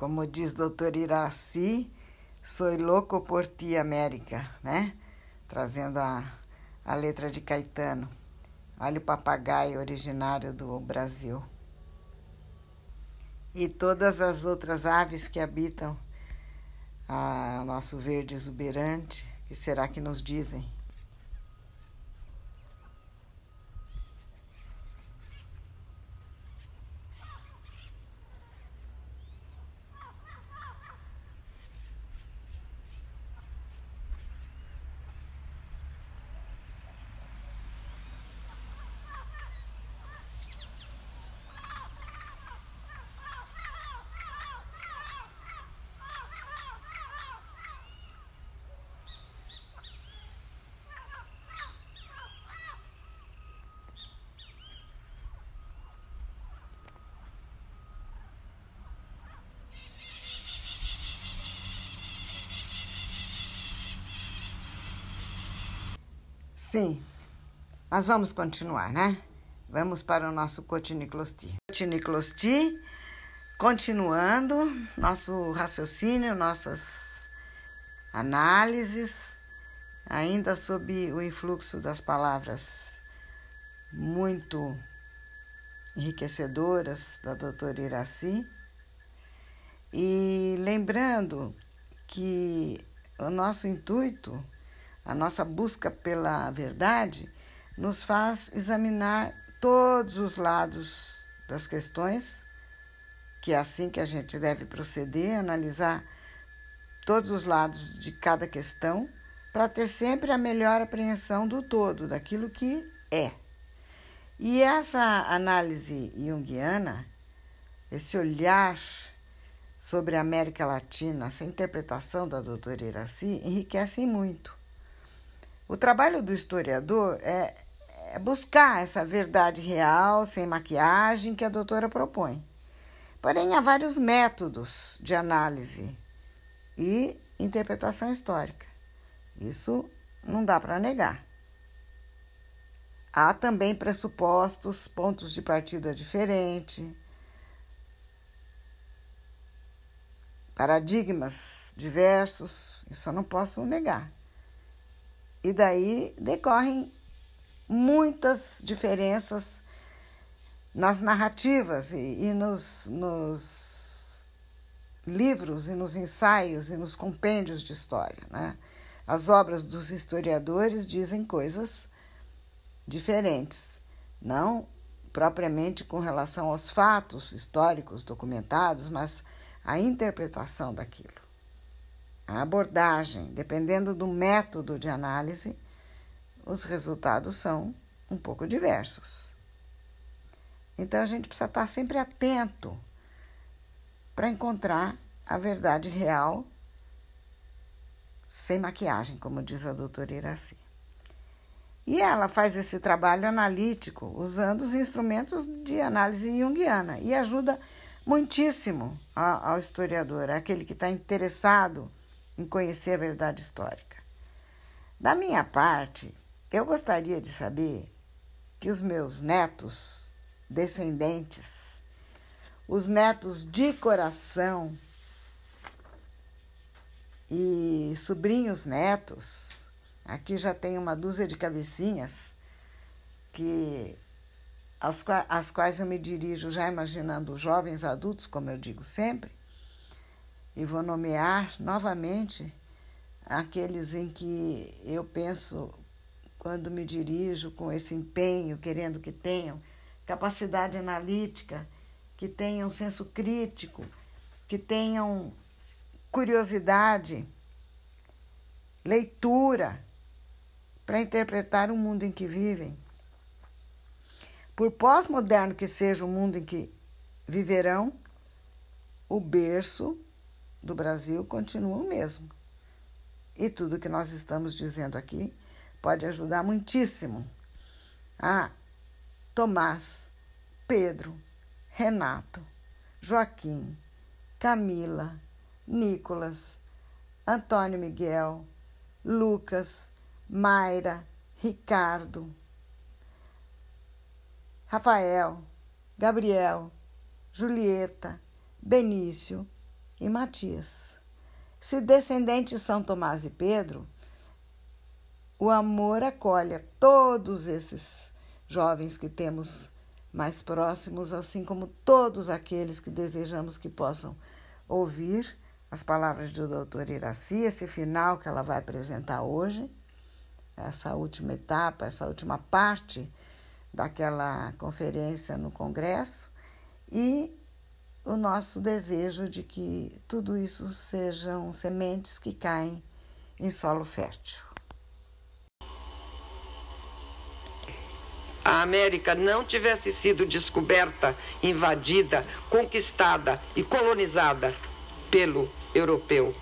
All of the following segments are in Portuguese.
como diz doutor Iraci, sou louco por ti, América, né? Trazendo a, a letra de Caetano. Olha o papagaio originário do Brasil. E todas as outras aves que habitam o nosso verde exuberante, que será que nos dizem? Sim, mas vamos continuar, né? Vamos para o nosso Cotiniclosti. Cotiniclosti, continuando nosso raciocínio, nossas análises, ainda sob o influxo das palavras muito enriquecedoras da doutora Iraci. E lembrando que o nosso intuito a nossa busca pela verdade nos faz examinar todos os lados das questões, que é assim que a gente deve proceder, analisar todos os lados de cada questão, para ter sempre a melhor apreensão do todo, daquilo que é. E essa análise junguiana, esse olhar sobre a América Latina, essa interpretação da doutora Iraci, enriquecem muito. O trabalho do historiador é, é buscar essa verdade real, sem maquiagem, que a doutora propõe. Porém, há vários métodos de análise e interpretação histórica. Isso não dá para negar. Há também pressupostos, pontos de partida diferentes, paradigmas diversos, isso eu não posso negar. E daí decorrem muitas diferenças nas narrativas e, e nos, nos, livros e nos ensaios e nos compêndios de história. Né? As obras dos historiadores dizem coisas diferentes, não propriamente com relação aos fatos históricos documentados, mas a interpretação daquilo a abordagem, dependendo do método de análise, os resultados são um pouco diversos. Então a gente precisa estar sempre atento para encontrar a verdade real sem maquiagem, como diz a doutora Iraci. E ela faz esse trabalho analítico usando os instrumentos de análise junguiana e ajuda muitíssimo ao historiador, aquele que está interessado em conhecer a verdade histórica. Da minha parte, eu gostaria de saber que os meus netos descendentes, os netos de coração e sobrinhos netos, aqui já tem uma dúzia de cabecinhas que às quais eu me dirijo já imaginando jovens adultos, como eu digo sempre, e vou nomear novamente aqueles em que eu penso quando me dirijo com esse empenho, querendo que tenham capacidade analítica, que tenham senso crítico, que tenham curiosidade, leitura para interpretar o mundo em que vivem. Por pós-moderno que seja o mundo em que viverão, o berço do Brasil continua o mesmo. E tudo que nós estamos dizendo aqui pode ajudar muitíssimo a Tomás, Pedro, Renato, Joaquim, Camila, Nicolas, Antônio Miguel, Lucas, Mayra, Ricardo, Rafael, Gabriel, Julieta, Benício, e Matias. Se descendentes de São Tomás e Pedro, o amor acolhe a todos esses jovens que temos mais próximos, assim como todos aqueles que desejamos que possam ouvir as palavras do doutor Iraci, esse final que ela vai apresentar hoje, essa última etapa, essa última parte daquela conferência no Congresso, e o nosso desejo de que tudo isso sejam sementes que caem em solo fértil. a América não tivesse sido descoberta, invadida, conquistada e colonizada pelo europeu.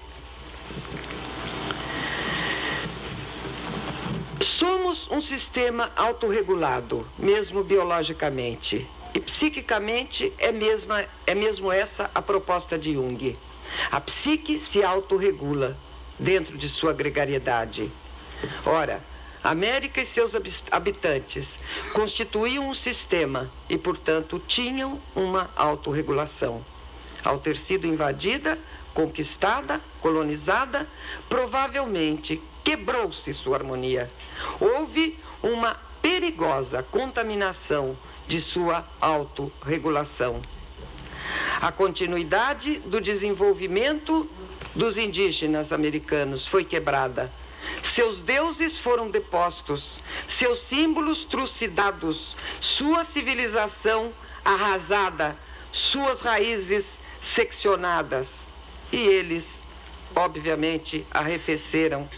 Somos um sistema autorregulado, mesmo biologicamente. E psiquicamente é, mesma, é mesmo essa a proposta de Jung. A psique se autorregula dentro de sua gregariedade. Ora, América e seus habitantes constituíam um sistema e, portanto, tinham uma autorregulação. Ao ter sido invadida, conquistada, colonizada, provavelmente quebrou-se sua harmonia. Houve uma perigosa contaminação de sua autorregulação. A continuidade do desenvolvimento dos indígenas americanos foi quebrada seus deuses foram depostos, seus símbolos trucidados, sua civilização arrasada, suas raízes seccionadas. E eles, obviamente, arrefeceram.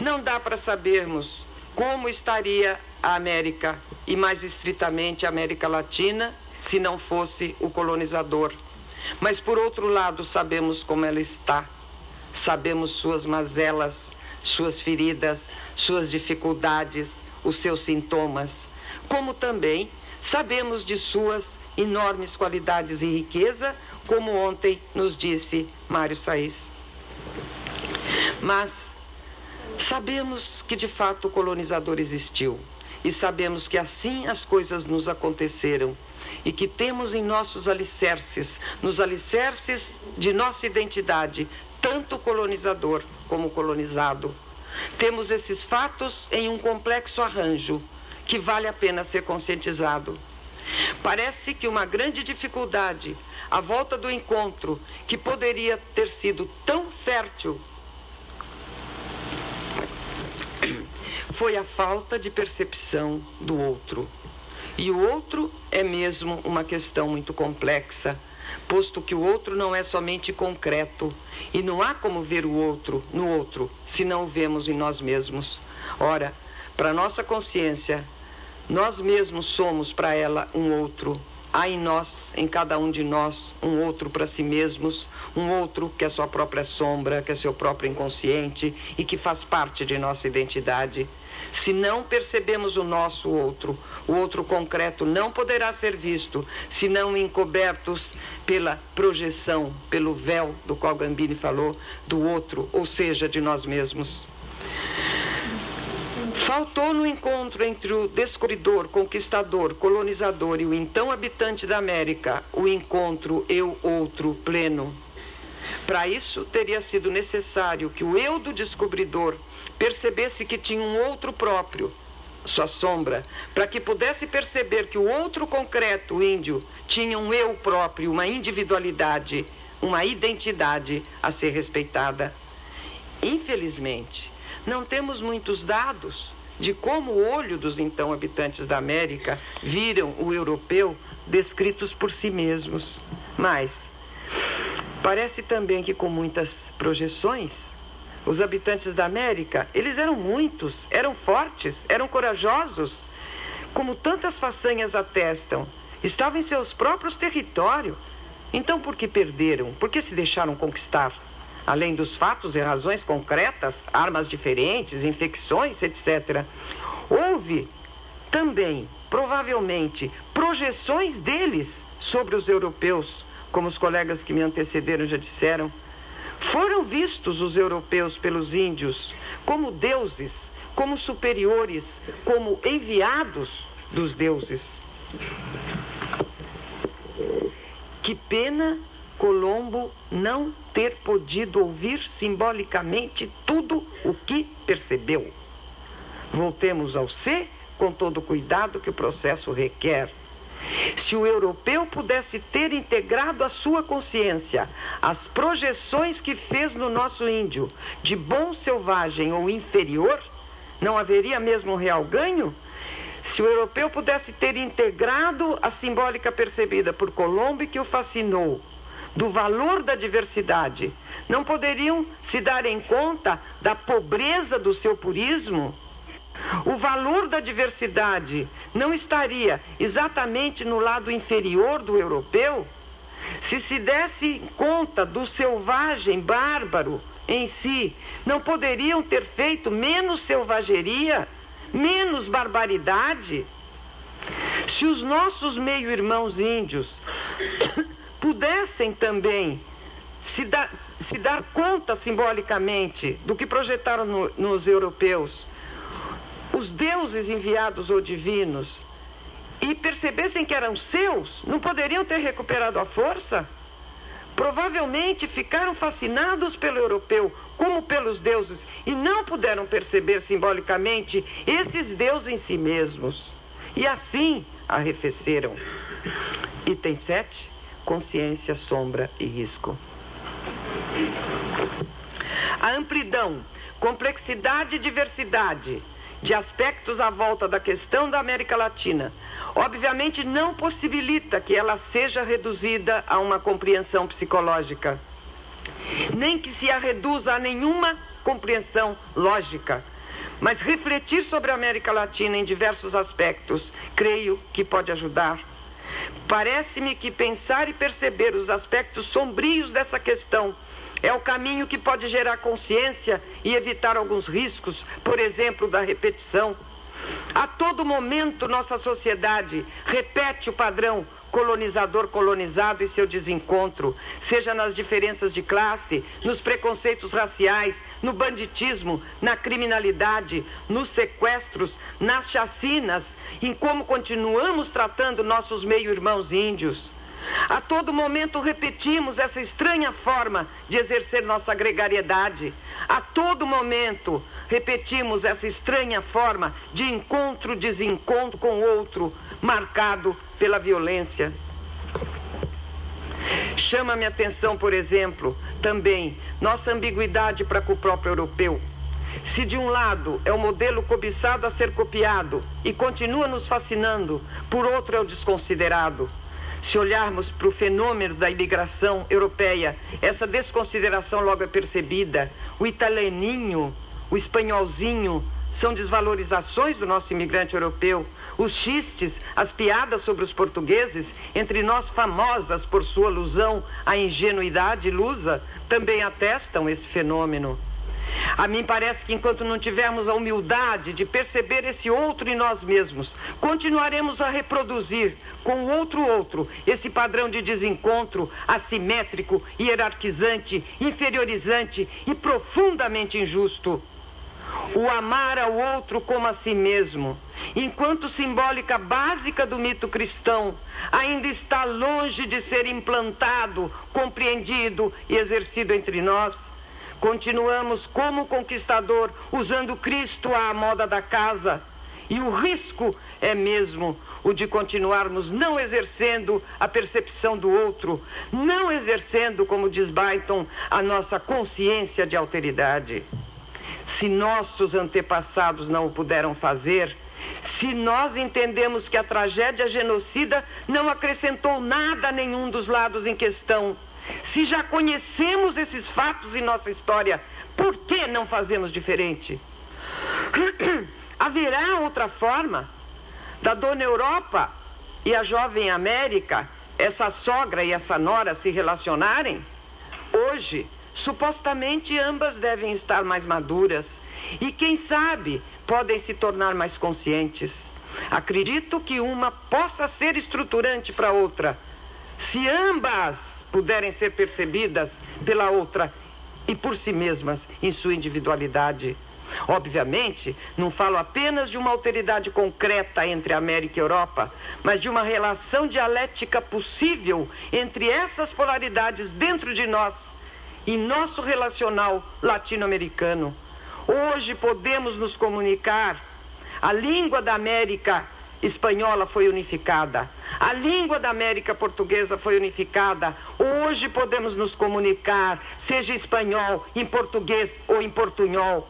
Não dá para sabermos como estaria a América, e mais estritamente a América Latina, se não fosse o colonizador. Mas, por outro lado, sabemos como ela está sabemos suas mazelas, suas feridas, suas dificuldades, os seus sintomas, como também sabemos de suas enormes qualidades e riqueza, como ontem nos disse Mário Saiz. Mas sabemos que de fato o colonizador existiu e sabemos que assim as coisas nos aconteceram e que temos em nossos alicerces, nos alicerces de nossa identidade, tanto colonizador como colonizado. Temos esses fatos em um complexo arranjo que vale a pena ser conscientizado. Parece que uma grande dificuldade à volta do encontro, que poderia ter sido tão fértil, foi a falta de percepção do outro. E o outro é mesmo uma questão muito complexa posto que o outro não é somente concreto e não há como ver o outro no outro se não o vemos em nós mesmos. Ora, para nossa consciência, nós mesmos somos para ela um outro. Há em nós, em cada um de nós, um outro para si mesmos, um outro que é sua própria sombra, que é seu próprio inconsciente e que faz parte de nossa identidade. Se não percebemos o nosso outro, o outro concreto não poderá ser visto, senão encobertos pela projeção, pelo véu do qual Gambini falou, do outro, ou seja, de nós mesmos. Faltou no encontro entre o descobridor, conquistador, colonizador e o então habitante da América o encontro eu-outro pleno. Para isso, teria sido necessário que o eu do descobridor percebesse que tinha um outro próprio, sua sombra, para que pudesse perceber que o outro concreto, índio, tinha um eu próprio, uma individualidade, uma identidade a ser respeitada. Infelizmente, não temos muitos dados de como o olho dos então habitantes da América viram o europeu descritos por si mesmos. Mas parece também que com muitas projeções os habitantes da América, eles eram muitos, eram fortes, eram corajosos, como tantas façanhas atestam. Estavam em seus próprios territórios. Então, por que perderam? Por que se deixaram conquistar? Além dos fatos e razões concretas, armas diferentes, infecções, etc. Houve também, provavelmente, projeções deles sobre os europeus, como os colegas que me antecederam já disseram foram vistos os europeus pelos índios como deuses, como superiores, como enviados dos deuses. Que pena Colombo não ter podido ouvir simbolicamente tudo o que percebeu. Voltemos ao C com todo o cuidado que o processo requer. Se o europeu pudesse ter integrado à sua consciência as projeções que fez no nosso índio de bom selvagem ou inferior, não haveria mesmo um real ganho? Se o europeu pudesse ter integrado a simbólica percebida por Colombo que o fascinou, do valor da diversidade, não poderiam se dar em conta da pobreza do seu purismo? O valor da diversidade não estaria exatamente no lado inferior do europeu? Se se desse conta do selvagem bárbaro em si, não poderiam ter feito menos selvageria, menos barbaridade? Se os nossos meio-irmãos índios pudessem também se, dar se dar conta simbolicamente do que projetaram no, nos europeus, os deuses enviados ou divinos, e percebessem que eram seus, não poderiam ter recuperado a força? Provavelmente ficaram fascinados pelo europeu, como pelos deuses, e não puderam perceber simbolicamente esses deuses em si mesmos. E assim arrefeceram. Item 7. Consciência, sombra e risco. A amplidão, complexidade e diversidade de aspectos à volta da questão da América Latina, obviamente não possibilita que ela seja reduzida a uma compreensão psicológica, nem que se a reduza a nenhuma compreensão lógica. Mas refletir sobre a América Latina em diversos aspectos, creio que pode ajudar. Parece-me que pensar e perceber os aspectos sombrios dessa questão é o caminho que pode gerar consciência e evitar alguns riscos, por exemplo, da repetição. A todo momento, nossa sociedade repete o padrão colonizador-colonizado e seu desencontro, seja nas diferenças de classe, nos preconceitos raciais, no banditismo, na criminalidade, nos sequestros, nas chacinas, em como continuamos tratando nossos meio-irmãos índios. A todo momento repetimos essa estranha forma de exercer nossa gregariedade. A todo momento repetimos essa estranha forma de encontro-desencontro com o outro, marcado pela violência. Chama-me atenção, por exemplo, também nossa ambiguidade para com o próprio europeu. Se de um lado é o modelo cobiçado a ser copiado e continua nos fascinando, por outro é o desconsiderado. Se olharmos para o fenômeno da imigração europeia, essa desconsideração logo é percebida. O italianinho, o espanholzinho, são desvalorizações do nosso imigrante europeu. Os xistes, as piadas sobre os portugueses, entre nós famosas por sua alusão à ingenuidade lusa, também atestam esse fenômeno. A mim parece que enquanto não tivermos a humildade de perceber esse outro em nós mesmos, continuaremos a reproduzir com o outro outro esse padrão de desencontro assimétrico, hierarquizante, inferiorizante e profundamente injusto. O amar ao outro como a si mesmo, enquanto simbólica básica do mito cristão, ainda está longe de ser implantado, compreendido e exercido entre nós Continuamos como conquistador, usando Cristo à moda da casa. E o risco é mesmo o de continuarmos não exercendo a percepção do outro, não exercendo, como diz Byton, a nossa consciência de alteridade. Se nossos antepassados não o puderam fazer, se nós entendemos que a tragédia genocida não acrescentou nada a nenhum dos lados em questão, se já conhecemos esses fatos em nossa história, por que não fazemos diferente? Haverá outra forma da dona Europa e a jovem América, essa sogra e essa nora se relacionarem? Hoje, supostamente ambas devem estar mais maduras e, quem sabe, podem se tornar mais conscientes. Acredito que uma possa ser estruturante para outra. Se ambas puderem ser percebidas pela outra e por si mesmas em sua individualidade. Obviamente, não falo apenas de uma alteridade concreta entre América e Europa, mas de uma relação dialética possível entre essas polaridades dentro de nós e nosso relacional latino-americano. Hoje podemos nos comunicar. A língua da América espanhola foi unificada. A língua da América portuguesa foi unificada. Hoje podemos nos comunicar, seja espanhol, em português ou em portunhol.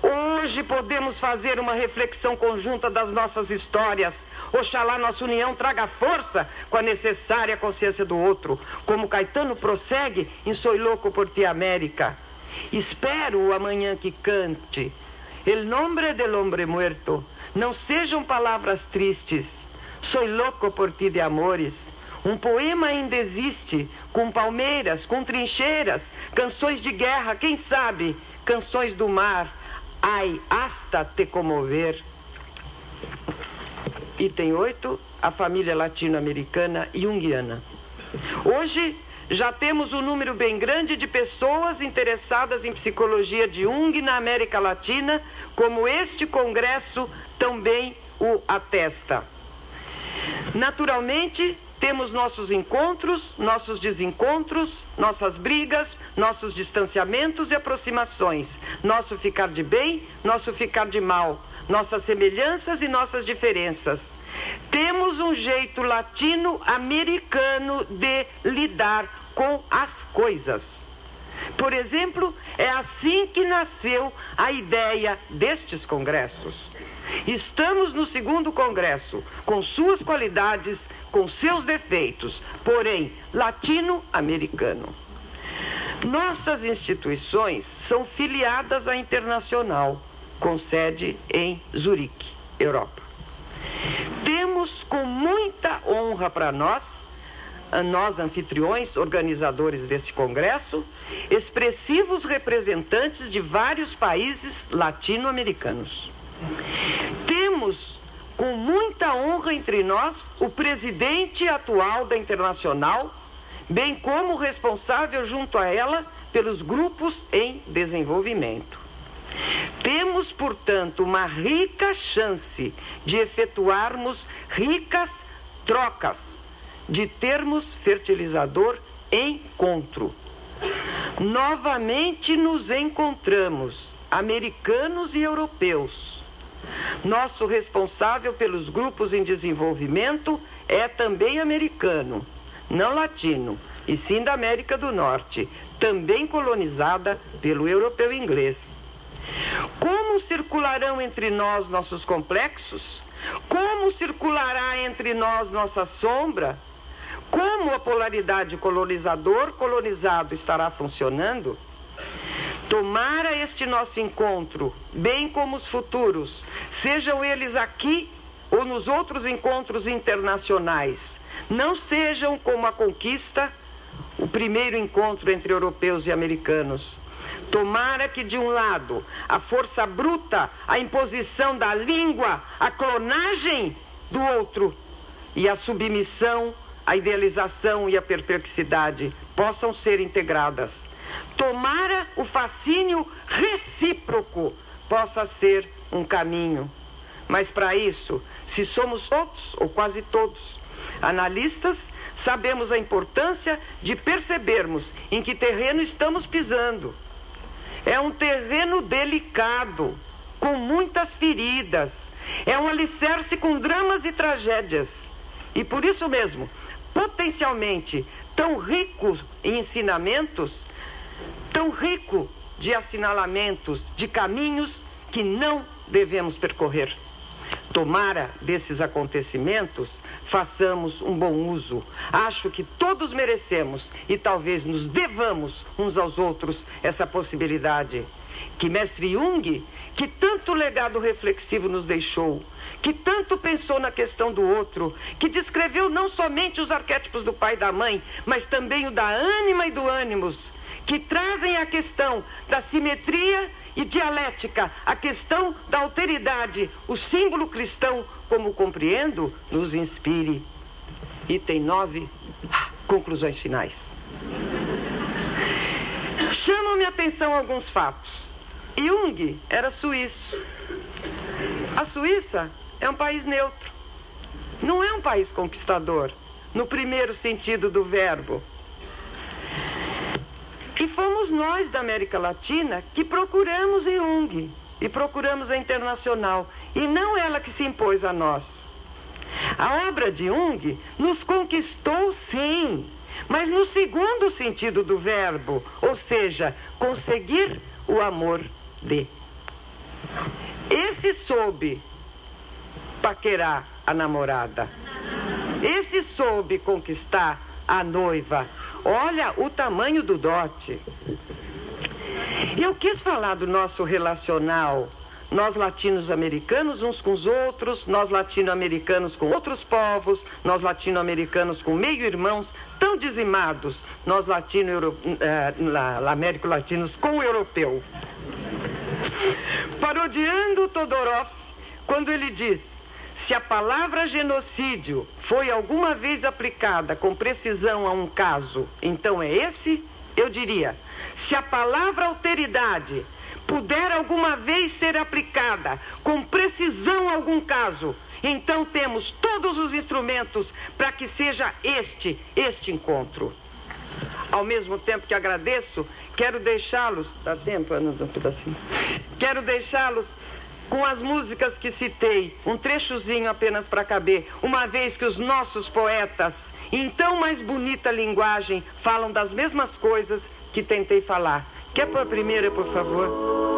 Hoje podemos fazer uma reflexão conjunta das nossas histórias. Oxalá nossa união traga força com a necessária consciência do outro. Como Caetano prossegue em Soy Louco por Ti América. Espero o amanhã que cante. El nombre del hombre muerto. Não sejam palavras tristes. Soy louco por ti de amores. Um poema ainda existe, com palmeiras, com trincheiras, canções de guerra, quem sabe, canções do mar. Ai, hasta te comover. Item 8, a família latino-americana junguiana. Hoje já temos um número bem grande de pessoas interessadas em psicologia de Jung na América Latina, como este congresso também o atesta. Naturalmente, temos nossos encontros, nossos desencontros, nossas brigas, nossos distanciamentos e aproximações, nosso ficar de bem, nosso ficar de mal, nossas semelhanças e nossas diferenças. Temos um jeito latino-americano de lidar com as coisas. Por exemplo, é assim que nasceu a ideia destes congressos. Estamos no segundo congresso, com suas qualidades, com seus defeitos, porém latino-americano. Nossas instituições são filiadas à Internacional, com sede em Zurique, Europa. Temos com muita honra para nós, nós anfitriões, organizadores desse congresso, expressivos representantes de vários países latino-americanos. Temos com muita honra entre nós o presidente atual da Internacional, bem como o responsável junto a ela pelos grupos em desenvolvimento. Temos, portanto, uma rica chance de efetuarmos ricas trocas, de termos fertilizador encontro. Novamente nos encontramos, americanos e europeus nosso responsável pelos grupos em desenvolvimento é também americano, não latino, e sim da América do Norte, também colonizada pelo europeu inglês. Como circularão entre nós nossos complexos? Como circulará entre nós nossa sombra? Como a polaridade colonizador-colonizado estará funcionando? Tomara este nosso encontro, bem como os futuros, sejam eles aqui ou nos outros encontros internacionais, não sejam como a conquista, o primeiro encontro entre europeus e americanos. Tomara que, de um lado, a força bruta, a imposição da língua, a clonagem do outro e a submissão, a idealização e a perplexidade possam ser integradas tomara o fascínio recíproco possa ser um caminho. Mas para isso, se somos todos, ou quase todos, analistas, sabemos a importância de percebermos em que terreno estamos pisando. É um terreno delicado, com muitas feridas. É um alicerce com dramas e tragédias. E por isso mesmo, potencialmente tão rico em ensinamentos, tão rico de assinalamentos, de caminhos que não devemos percorrer. Tomara desses acontecimentos façamos um bom uso. Acho que todos merecemos e talvez nos devamos uns aos outros essa possibilidade. Que Mestre Jung, que tanto legado reflexivo nos deixou, que tanto pensou na questão do outro, que descreveu não somente os arquétipos do pai e da mãe, mas também o da ânima e do ânimos, que trazem a questão da simetria e dialética, a questão da alteridade, o símbolo cristão, como compreendo, nos inspire. Item 9, conclusões finais. Chamam-me a atenção alguns fatos. Jung era suíço. A Suíça é um país neutro. Não é um país conquistador, no primeiro sentido do verbo. E fomos nós da América Latina que procuramos Jung e procuramos a internacional, e não ela que se impôs a nós. A obra de Jung nos conquistou, sim, mas no segundo sentido do verbo, ou seja, conseguir o amor de. Esse soube paquerar a namorada. Esse soube conquistar a noiva. Olha o tamanho do dote. Eu quis falar do nosso relacional nós latinos-americanos uns com os outros, nós latino-americanos com outros povos, nós latino-americanos com meio-irmãos tão dizimados, nós latino-américo-latinos eh, com o europeu. Parodiando Todorov, quando ele diz: se a palavra genocídio foi alguma vez aplicada com precisão a um caso, então é esse, eu diria: se a palavra alteridade puder alguma vez ser aplicada com precisão a algum caso, então temos todos os instrumentos para que seja este, este encontro. Ao mesmo tempo que agradeço, quero deixá-los. Dá tempo, Ana, um pedacinho? Quero deixá-los com as músicas que citei, um trechozinho apenas para caber, uma vez que os nossos poetas, em tão mais bonita linguagem, falam das mesmas coisas que tentei falar. Quer pôr a primeira, por favor?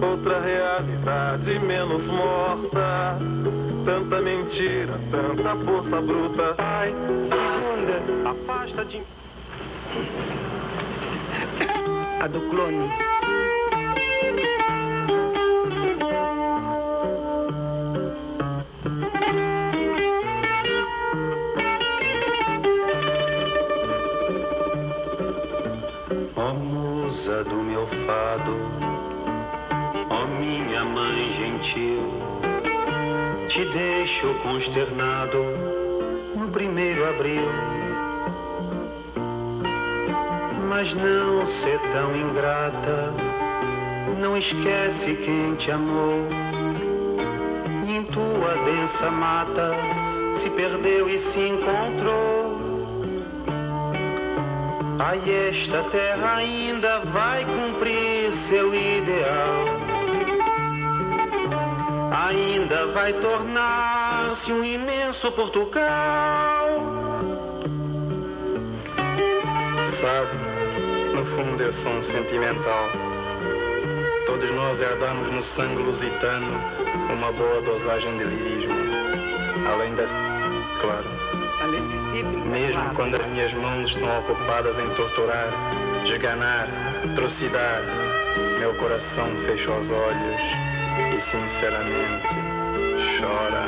outra realidade menos morta. Tanta mentira, tanta força bruta. Ai, segunda, afasta de. A do clone. Te deixo consternado no primeiro abril. Mas não ser tão ingrata, não esquece quem te amou. E em tua densa mata se perdeu e se encontrou. Aí esta terra ainda vai cumprir seu ideal ainda vai tornar-se um imenso Portugal. Sabe, no fundo eu sou um sentimental. Todos nós herdamos no sangue lusitano uma boa dosagem de lirismo. Além da. claro. Mesmo quando as minhas mãos estão ocupadas em torturar, esganar, trucidar, meu coração fecha os olhos sinceramente chora.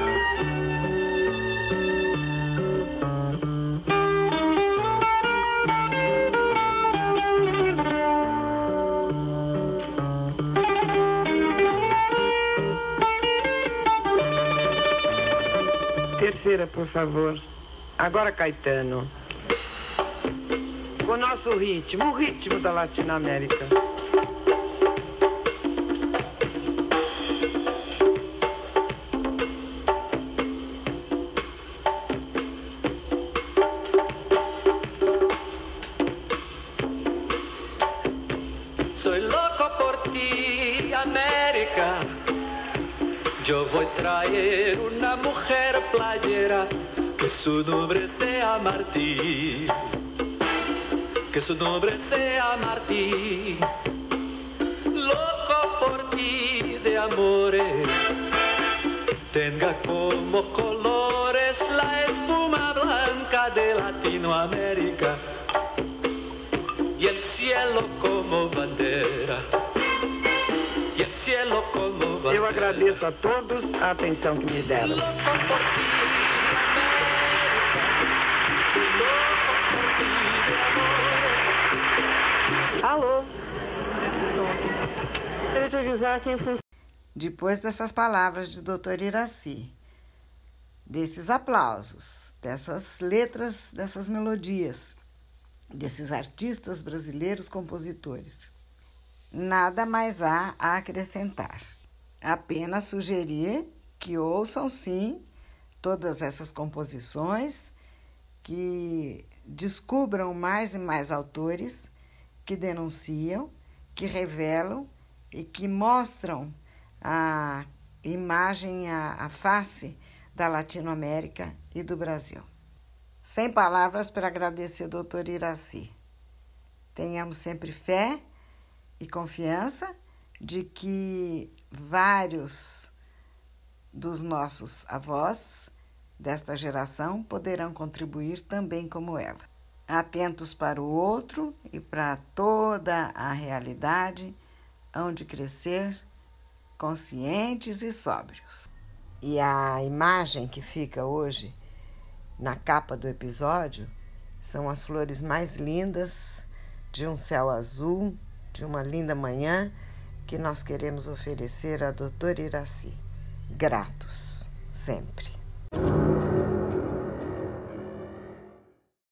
Terceira, por favor. Agora, Caetano. o nosso ritmo, o ritmo da Latinoamérica. Voy a traer una mujer playera que su nombre sea Martí. Que su nombre sea Martí. Loco por ti de amores. Tenga como colores la espuma blanca de Latinoamérica y el cielo como bandera. E el cielo como. Eu agradeço a todos a atenção que me deram. Alô? Queria te avisar que em função Depois dessas palavras de Dr. Iraci, desses aplausos, dessas letras, dessas melodias, desses artistas brasileiros compositores, nada mais há a acrescentar. Apenas sugerir que ouçam sim todas essas composições, que descubram mais e mais autores que denunciam, que revelam e que mostram a imagem, a, a face da Latinoamérica e do Brasil. Sem palavras para agradecer, doutor Iraci. Tenhamos sempre fé e confiança de que vários dos nossos avós desta geração poderão contribuir também como ela. Atentos para o outro e para toda a realidade, hão de crescer conscientes e sóbrios. E a imagem que fica hoje na capa do episódio são as flores mais lindas de um céu azul, de uma linda manhã que nós queremos oferecer à doutora Iraci. Gratos, sempre.